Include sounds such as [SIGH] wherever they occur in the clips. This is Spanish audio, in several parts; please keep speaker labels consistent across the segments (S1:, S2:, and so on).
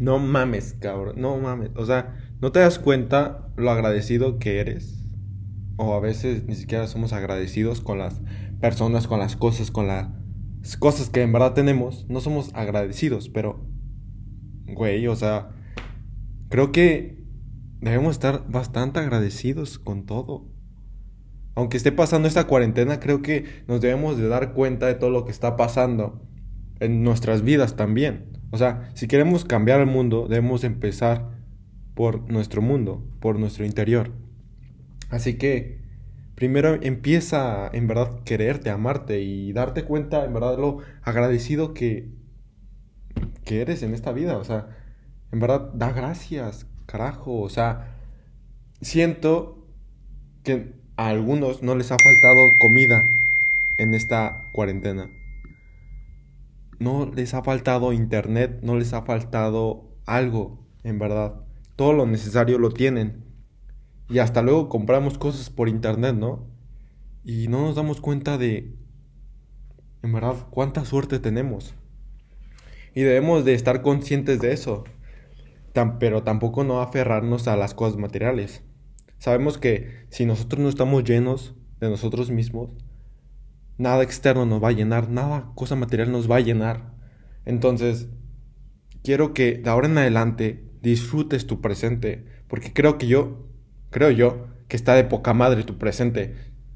S1: No mames, cabrón. No mames. O sea, ¿no te das cuenta lo agradecido que eres? O a veces ni siquiera somos agradecidos con las personas, con las cosas, con las cosas que en verdad tenemos. No somos agradecidos, pero... Güey, o sea... Creo que debemos estar bastante agradecidos con todo. Aunque esté pasando esta cuarentena, creo que nos debemos de dar cuenta de todo lo que está pasando en nuestras vidas también. O sea, si queremos cambiar el mundo, debemos empezar por nuestro mundo, por nuestro interior. Así que primero empieza en verdad quererte, amarte y darte cuenta en verdad lo agradecido que, que eres en esta vida. O sea, en verdad da gracias, carajo. O sea, siento que a algunos no les ha faltado comida en esta cuarentena. No les ha faltado internet, no les ha faltado algo, en verdad. Todo lo necesario lo tienen. Y hasta luego compramos cosas por internet, ¿no? Y no nos damos cuenta de, en verdad, cuánta suerte tenemos. Y debemos de estar conscientes de eso. pero tampoco no aferrarnos a las cosas materiales. Sabemos que si nosotros no estamos llenos de nosotros mismos, nada externo nos va a llenar, nada cosa material nos va a llenar. Entonces, quiero que de ahora en adelante disfrutes tu presente, porque creo que yo, creo yo, que está de poca madre tu presente.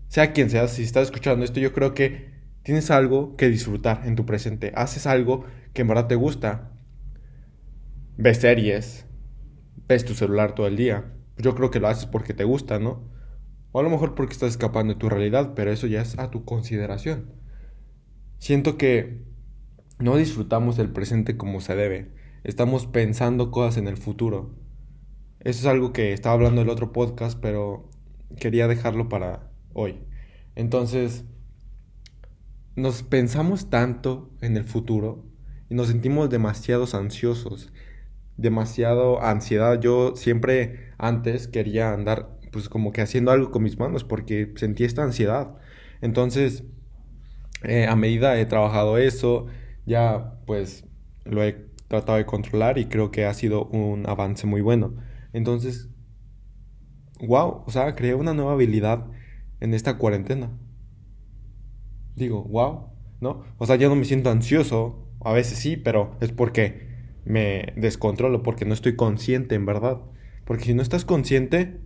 S1: Sea quien sea, si estás escuchando esto, yo creo que tienes algo que disfrutar en tu presente. Haces algo que en verdad te gusta. Ves series, ves tu celular todo el día, yo creo que lo haces porque te gusta, ¿no? O a lo mejor porque estás escapando de tu realidad, pero eso ya es a tu consideración. Siento que no disfrutamos del presente como se debe. Estamos pensando cosas en el futuro. Eso es algo que estaba hablando en el otro podcast, pero quería dejarlo para hoy. Entonces, nos pensamos tanto en el futuro y nos sentimos demasiados ansiosos demasiado ansiedad. Yo siempre antes quería andar pues como que haciendo algo con mis manos porque sentí esta ansiedad. Entonces, eh, a medida he trabajado eso, ya pues lo he tratado de controlar y creo que ha sido un avance muy bueno. Entonces, wow, o sea, creé una nueva habilidad en esta cuarentena. Digo, wow, ¿no? O sea, ya no me siento ansioso, a veces sí, pero es porque me descontrolo porque no estoy consciente en verdad. Porque si no estás consciente,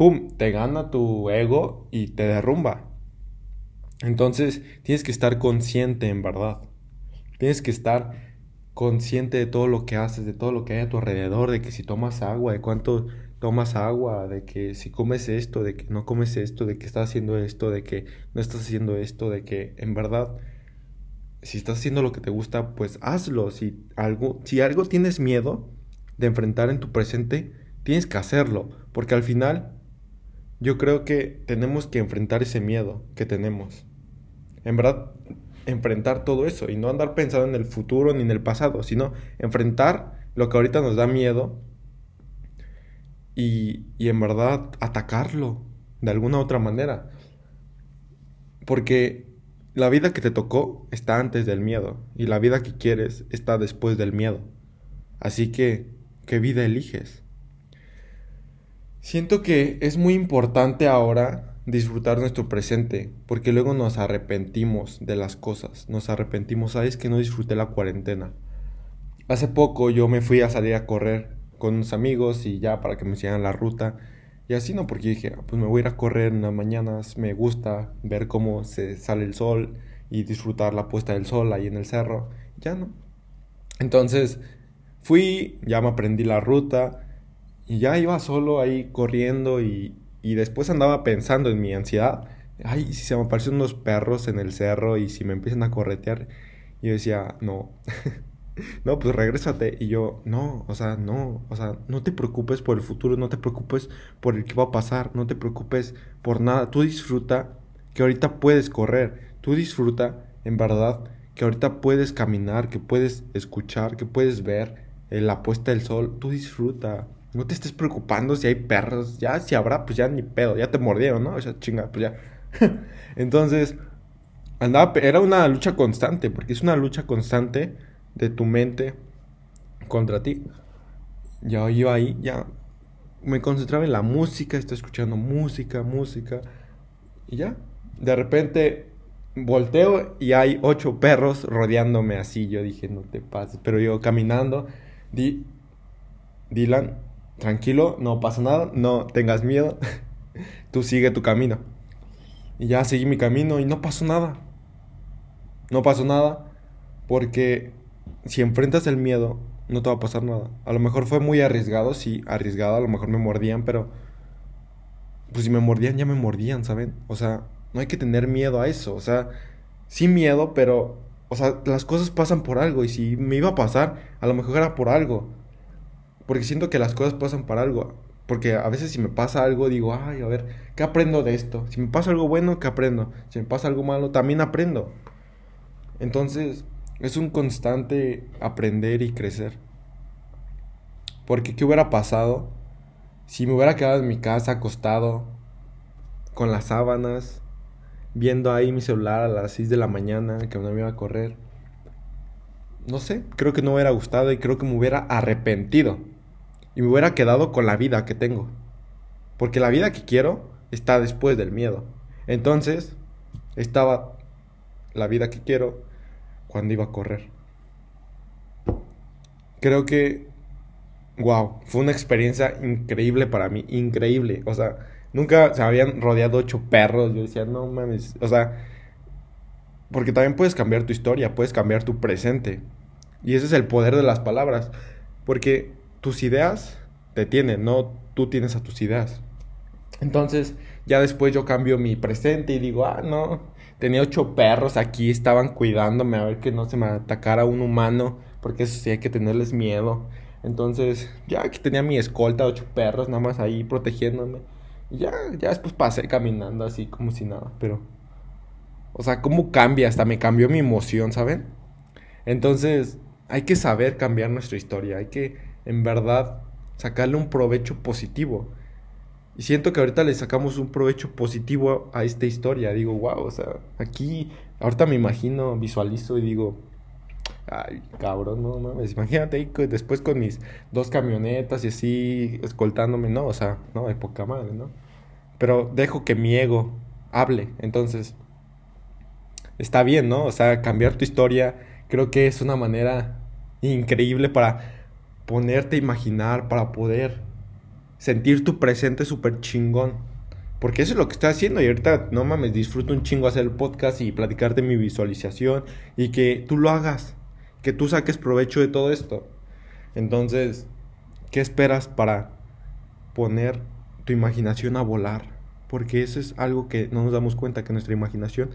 S1: ¡pum!, te gana tu ego y te derrumba. Entonces tienes que estar consciente en verdad. Tienes que estar consciente de todo lo que haces, de todo lo que hay a tu alrededor, de que si tomas agua, de cuánto tomas agua, de que si comes esto, de que no comes esto, de que estás haciendo esto, de que no estás haciendo esto, de que en verdad si estás haciendo lo que te gusta, pues hazlo. Si algo, si algo tienes miedo de enfrentar en tu presente, tienes que hacerlo. Porque al final, yo creo que tenemos que enfrentar ese miedo que tenemos. En verdad, enfrentar todo eso y no andar pensando en el futuro ni en el pasado, sino enfrentar lo que ahorita nos da miedo y, y en verdad atacarlo de alguna otra manera. Porque la vida que te tocó está antes del miedo y la vida que quieres está después del miedo. Así que, ¿qué vida eliges? Siento que es muy importante ahora disfrutar nuestro presente, porque luego nos arrepentimos de las cosas, nos arrepentimos, sabes que no disfruté la cuarentena. Hace poco yo me fui a salir a correr con unos amigos y ya para que me enseñaran la ruta y así no, porque dije, ah, pues me voy a ir a correr en las mañanas, me gusta ver cómo se sale el sol y disfrutar la puesta del sol ahí en el cerro. Ya no. Entonces fui, ya me aprendí la ruta y ya iba solo ahí corriendo y, y después andaba pensando en mi ansiedad. Ay, si se me aparecen unos perros en el cerro y si me empiezan a corretear. Y yo decía, no. [LAUGHS] no, pues regrésate. Y yo, no, o sea, no, o sea, no te preocupes por el futuro, no te preocupes por el que va a pasar, no te preocupes por nada. Tú disfruta que ahorita puedes correr, tú disfruta, en verdad, que ahorita puedes caminar, que puedes escuchar, que puedes ver la puesta del sol, tú disfruta. No te estés preocupando si hay perros, ya si habrá, pues ya ni pedo, ya te mordieron, ¿no? O sea, chinga, pues ya. [LAUGHS] Entonces, andaba, era una lucha constante, porque es una lucha constante de tu mente contra ti. Ya yo ahí, ya me concentraba en la música, estoy escuchando música, música. Y ya, de repente volteo y hay ocho perros rodeándome así. Yo dije, no te pases. Pero yo caminando, di, Dylan, tranquilo, no pasa nada, no tengas miedo. [LAUGHS] Tú sigue tu camino. Y ya seguí mi camino y no pasó nada. No pasó nada porque si enfrentas el miedo, no te va a pasar nada. A lo mejor fue muy arriesgado, sí, arriesgado, a lo mejor me mordían, pero pues si me mordían, ya me mordían, ¿saben? O sea, no hay que tener miedo a eso, o sea, sí miedo, pero, o sea, las cosas pasan por algo y si me iba a pasar, a lo mejor era por algo. Porque siento que las cosas pasan por algo. Porque a veces si me pasa algo, digo, ay, a ver, ¿qué aprendo de esto? Si me pasa algo bueno, ¿qué aprendo? Si me pasa algo malo, también aprendo. Entonces, es un constante aprender y crecer. Porque, ¿qué hubiera pasado si me hubiera quedado en mi casa acostado, con las sábanas, viendo ahí mi celular a las 6 de la mañana, que no me iba a correr? No sé, creo que no me hubiera gustado y creo que me hubiera arrepentido. Y me hubiera quedado con la vida que tengo. Porque la vida que quiero está después del miedo. Entonces, estaba la vida que quiero cuando iba a correr. Creo que wow, fue una experiencia increíble para mí, increíble. O sea, nunca se habían rodeado ocho perros. Yo decía, no mames, o sea, porque también puedes cambiar tu historia, puedes cambiar tu presente. Y ese es el poder de las palabras. Porque tus ideas te tienen, no tú tienes a tus ideas. Entonces, ya después yo cambio mi presente y digo, ah, no, tenía ocho perros aquí, estaban cuidándome a ver que no se me atacara un humano, porque eso sí hay que tenerles miedo. Entonces, ya que tenía mi escolta, ocho perros nada más ahí protegiéndome. Y ya, ya después pasé caminando así como si nada, pero... O sea, ¿cómo cambia? Hasta me cambió mi emoción, ¿saben? Entonces, hay que saber cambiar nuestra historia, hay que, en verdad, sacarle un provecho positivo. Y siento que ahorita le sacamos un provecho positivo a esta historia. Digo, wow, o sea, aquí, ahorita me imagino, visualizo y digo, Ay, cabrón, no mames. Imagínate ahí después con mis dos camionetas y así escoltándome, ¿no? O sea, no, de poca madre, ¿no? Pero dejo que mi ego hable. Entonces, está bien, ¿no? O sea, cambiar tu historia creo que es una manera increíble para ponerte a imaginar, para poder sentir tu presente súper chingón. Porque eso es lo que estoy haciendo y ahorita, no mames, disfruto un chingo hacer el podcast y platicarte mi visualización y que tú lo hagas que tú saques provecho de todo esto. Entonces, ¿qué esperas para poner tu imaginación a volar? Porque eso es algo que no nos damos cuenta que nuestra imaginación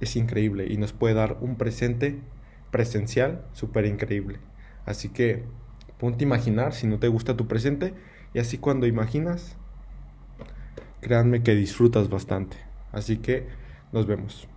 S1: es increíble y nos puede dar un presente presencial súper increíble. Así que ponte a imaginar si no te gusta tu presente y así cuando imaginas, créanme que disfrutas bastante. Así que nos vemos.